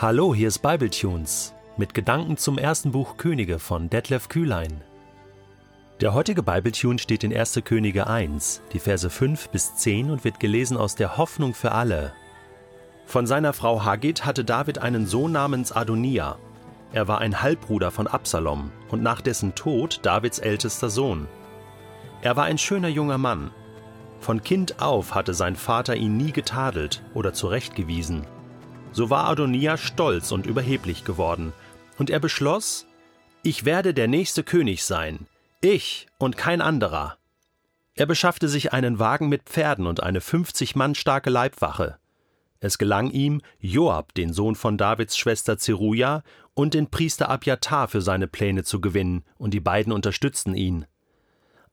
Hallo, hier ist Bibletunes mit Gedanken zum ersten Buch Könige von Detlef Kühlein. Der heutige Bibletune steht in 1. Könige 1, die Verse 5 bis 10 und wird gelesen aus der Hoffnung für alle. Von seiner Frau Hagit hatte David einen Sohn namens Adonia. Er war ein Halbbruder von Absalom und nach dessen Tod Davids ältester Sohn. Er war ein schöner junger Mann. Von Kind auf hatte sein Vater ihn nie getadelt oder zurechtgewiesen. So war Adonia stolz und überheblich geworden, und er beschloss, ich werde der nächste König sein, ich und kein anderer. Er beschaffte sich einen Wagen mit Pferden und eine fünfzig Mann starke Leibwache. Es gelang ihm, Joab, den Sohn von Davids Schwester Zeruja, und den Priester Abjatar für seine Pläne zu gewinnen, und die beiden unterstützten ihn.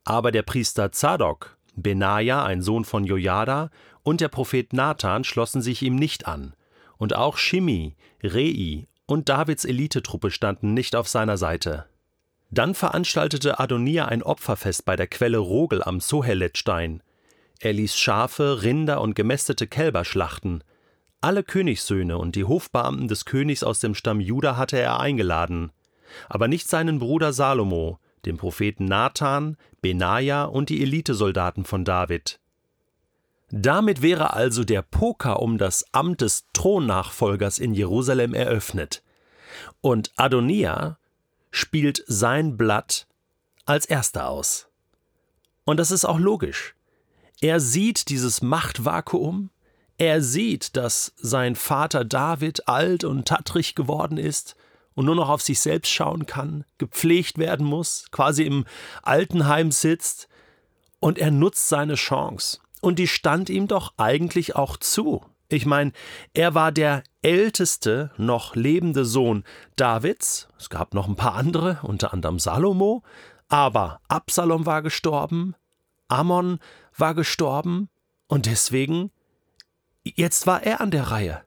Aber der Priester Zadok, Benaja, ein Sohn von Jojada, und der Prophet Nathan schlossen sich ihm nicht an, und auch Shimi, Rei und Davids Elitetruppe standen nicht auf seiner Seite. Dann veranstaltete Adonia ein Opferfest bei der Quelle Rogel am Soheletstein. Er ließ Schafe, Rinder und gemästete Kälber schlachten. Alle Königssöhne und die Hofbeamten des Königs aus dem Stamm Juda hatte er eingeladen, aber nicht seinen Bruder Salomo, den Propheten Nathan, Benaja und die Elitesoldaten von David. Damit wäre also der Poker um das Amt des Thronnachfolgers in Jerusalem eröffnet. Und Adonia spielt sein Blatt als erster aus. Und das ist auch logisch. Er sieht dieses Machtvakuum, er sieht, dass sein Vater David alt und tattrig geworden ist und nur noch auf sich selbst schauen kann, gepflegt werden muss, quasi im Altenheim sitzt, und er nutzt seine Chance. Und die stand ihm doch eigentlich auch zu. Ich meine, er war der älteste noch lebende Sohn Davids. Es gab noch ein paar andere, unter anderem Salomo. Aber Absalom war gestorben, Ammon war gestorben und deswegen, jetzt war er an der Reihe.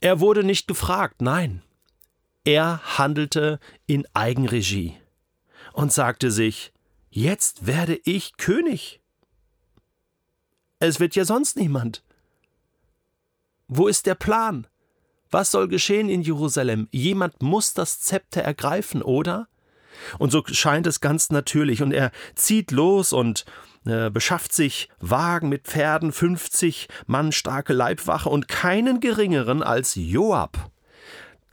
Er wurde nicht gefragt, nein. Er handelte in Eigenregie und sagte sich, jetzt werde ich König. Es wird ja sonst niemand. Wo ist der Plan? Was soll geschehen in Jerusalem? Jemand muss das Zepter ergreifen, oder? Und so scheint es ganz natürlich. Und er zieht los und äh, beschafft sich Wagen mit Pferden, 50 Mann starke Leibwache und keinen geringeren als Joab.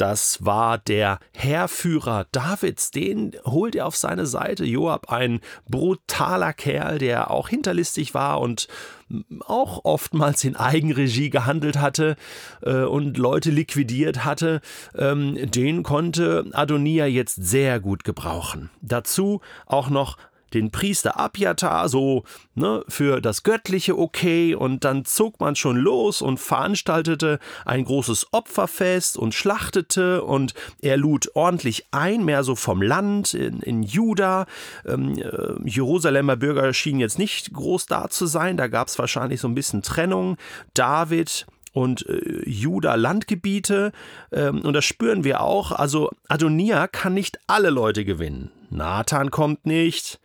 Das war der Heerführer Davids, den holt er auf seine Seite. Joab, ein brutaler Kerl, der auch hinterlistig war und auch oftmals in Eigenregie gehandelt hatte äh, und Leute liquidiert hatte, ähm, den konnte Adonia jetzt sehr gut gebrauchen. Dazu auch noch den Priester Abjatar so ne, für das Göttliche okay und dann zog man schon los und veranstaltete ein großes Opferfest und schlachtete und er lud ordentlich ein, mehr so vom Land in, in Juda. Ähm, äh, Jerusalemer Bürger schienen jetzt nicht groß da zu sein, da gab es wahrscheinlich so ein bisschen Trennung. David und äh, Juda Landgebiete. Ähm, und das spüren wir auch. Also Adonia kann nicht alle Leute gewinnen. Nathan kommt nicht.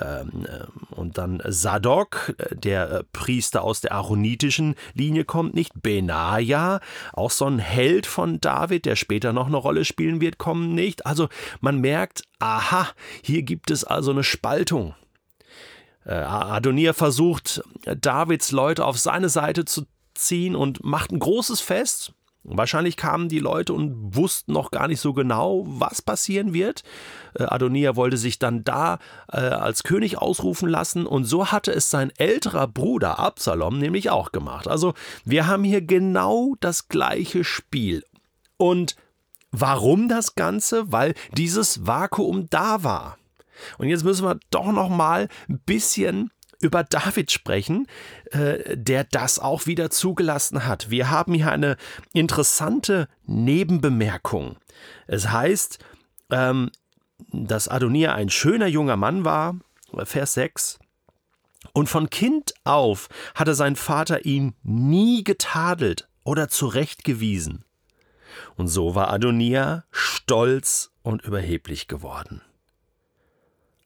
Ähm, ähm, und dann Sadok, der äh, Priester aus der aaronitischen Linie kommt nicht. Benaja, auch so ein Held von David, der später noch eine Rolle spielen wird, kommen nicht. Also man merkt, aha, hier gibt es also eine Spaltung. Äh, Adonia versucht, Davids Leute auf seine Seite zu ziehen und macht ein großes Fest. Wahrscheinlich kamen die Leute und wussten noch gar nicht so genau, was passieren wird. Äh, Adonia wollte sich dann da äh, als König ausrufen lassen und so hatte es sein älterer Bruder Absalom nämlich auch gemacht. Also wir haben hier genau das gleiche Spiel. Und warum das Ganze? Weil dieses Vakuum da war. Und jetzt müssen wir doch noch mal ein bisschen über David sprechen, äh, der das auch wieder zugelassen hat. Wir haben hier eine interessante Nebenbemerkung. Es heißt, ähm, dass Adonia ein schöner junger Mann war, Vers 6. Und von Kind auf hatte sein Vater ihn nie getadelt oder zurechtgewiesen. Und so war Adonia stolz und überheblich geworden.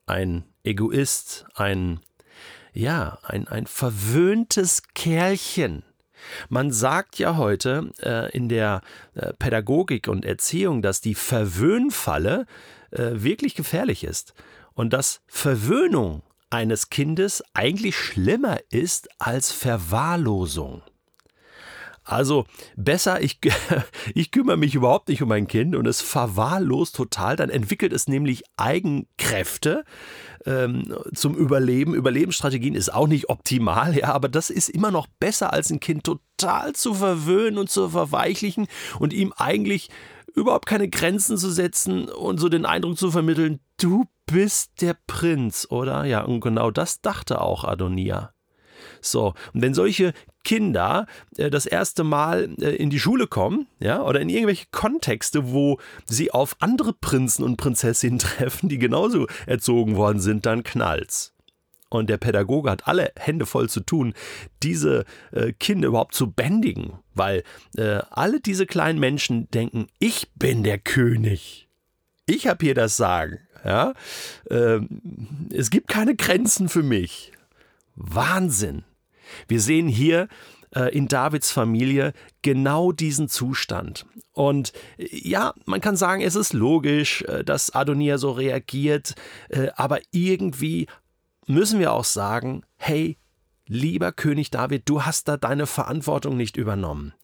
Ein Egoist, ein ja, ein, ein verwöhntes Kerlchen, Man sagt ja heute äh, in der äh, Pädagogik und Erziehung, dass die Verwöhnfalle äh, wirklich gefährlich ist und dass Verwöhnung eines Kindes eigentlich schlimmer ist als Verwahrlosung. Also besser, ich, ich kümmere mich überhaupt nicht um mein Kind und es verwahrlost total, dann entwickelt es nämlich Eigenkräfte ähm, zum Überleben. Überlebensstrategien ist auch nicht optimal, ja, aber das ist immer noch besser, als ein Kind total zu verwöhnen und zu verweichlichen und ihm eigentlich überhaupt keine Grenzen zu setzen und so den Eindruck zu vermitteln, du bist der Prinz, oder? Ja, und genau das dachte auch Adonia. So, und wenn solche Kinder äh, das erste Mal äh, in die Schule kommen, ja, oder in irgendwelche Kontexte, wo sie auf andere Prinzen und Prinzessinnen treffen, die genauso erzogen worden sind, dann knallt's. Und der Pädagoge hat alle Hände voll zu tun, diese äh, Kinder überhaupt zu bändigen, weil äh, alle diese kleinen Menschen denken, ich bin der König. Ich habe hier das Sagen. Ja? Äh, es gibt keine Grenzen für mich. Wahnsinn. Wir sehen hier äh, in Davids Familie genau diesen Zustand. Und äh, ja, man kann sagen, es ist logisch, äh, dass Adonia so reagiert, aber irgendwie müssen wir auch sagen, hey, lieber König David, du hast da deine Verantwortung nicht übernommen.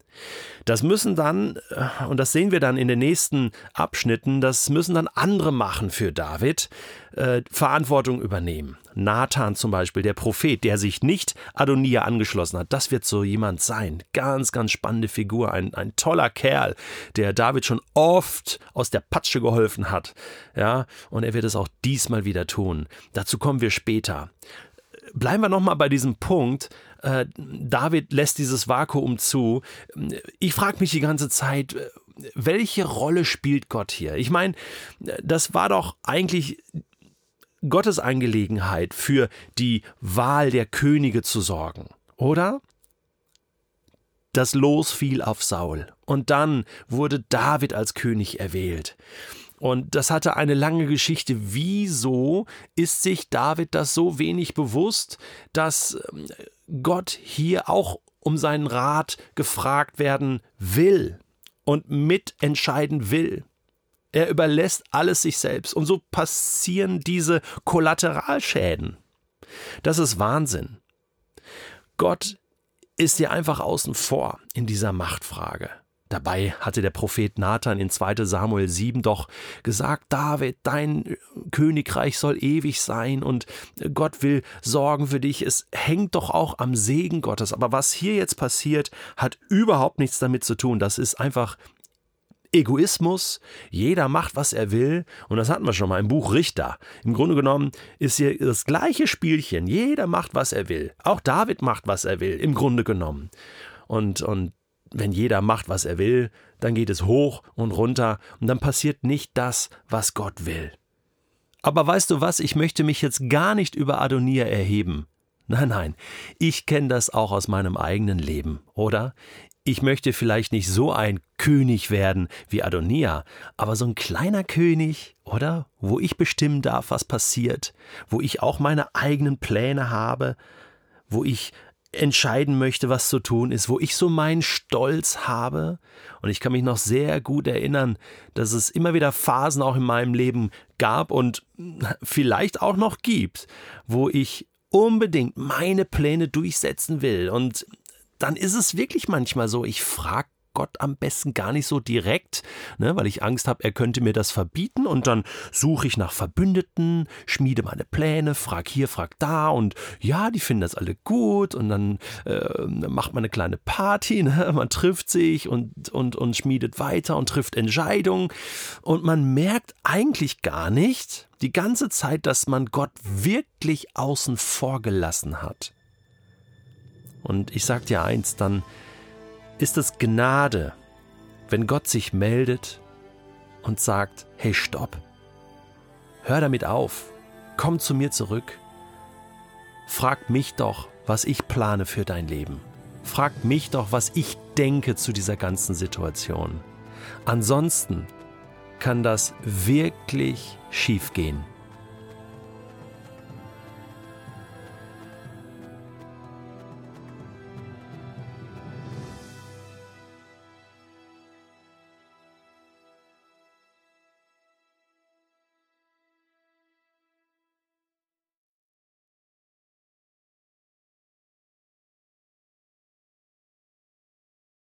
Das müssen dann, äh, und das sehen wir dann in den nächsten Abschnitten, das müssen dann andere machen für David, äh, Verantwortung übernehmen. Nathan zum Beispiel, der Prophet, der sich nicht Adonia angeschlossen hat, das wird so jemand sein. Ganz, ganz spannende Figur, ein, ein toller Kerl, der David schon oft aus der Patsche geholfen hat. Ja, und er wird es auch diesmal wieder tun. Dazu kommen wir später bleiben wir nochmal bei diesem Punkt. Äh, David lässt dieses Vakuum zu. Ich frage mich die ganze Zeit, äh, welche Rolle spielt Gott hier? Ich meine, das war doch eigentlich Gottes Angelegenheit, für die Wahl der Könige zu sorgen, oder? Das Los fiel auf Saul und dann wurde David als König erwählt. Und das hatte eine lange Geschichte. Wieso ist sich David das so wenig bewusst, dass ähm, Gott hier auch um seinen Rat gefragt werden will und mitentscheiden will? Er überlässt alles sich selbst. Und so passieren diese Kollateralschäden. Das ist Wahnsinn. Gott ist dir einfach außen vor in dieser Machtfrage. Dabei hatte der Prophet Nathan in 2 Samuel 7 doch gesagt, David, dein Königreich soll ewig sein und Gott will sorgen für dich. Es hängt doch auch am Segen Gottes. Aber was hier jetzt passiert, hat überhaupt nichts damit zu tun. Das ist einfach Egoismus, jeder macht, was er will, und das hatten wir schon mal im Buch Richter. Im Grunde genommen ist hier das gleiche Spielchen, jeder macht, was er will. Auch David macht, was er will, im Grunde genommen. Und, und wenn jeder macht, was er will, dann geht es hoch und runter und dann passiert nicht das, was Gott will. Aber weißt du was, ich möchte mich jetzt gar nicht über Adonia erheben. Nein, nein, ich kenne das auch aus meinem eigenen Leben, oder? Ich möchte vielleicht nicht so ein König werden wie Adonia, aber so ein kleiner König, oder? Wo ich bestimmen darf, was passiert, wo ich auch meine eigenen Pläne habe, wo ich entscheiden möchte, was zu tun ist, wo ich so meinen Stolz habe. Und ich kann mich noch sehr gut erinnern, dass es immer wieder Phasen auch in meinem Leben gab und vielleicht auch noch gibt, wo ich unbedingt meine Pläne durchsetzen will. Und dann ist es wirklich manchmal so, ich frage Gott am besten gar nicht so direkt, ne, weil ich Angst habe, er könnte mir das verbieten und dann suche ich nach Verbündeten, schmiede meine Pläne, frag hier, frag da und ja, die finden das alle gut und dann äh, macht man eine kleine Party, ne, man trifft sich und, und, und schmiedet weiter und trifft Entscheidungen und man merkt eigentlich gar nicht die ganze Zeit, dass man Gott wirklich außen vor gelassen hat. Und ich sag dir eins, dann ist es Gnade, wenn Gott sich meldet und sagt, hey, stopp, hör damit auf, komm zu mir zurück, frag mich doch, was ich plane für dein Leben, frag mich doch, was ich denke zu dieser ganzen Situation. Ansonsten kann das wirklich schiefgehen.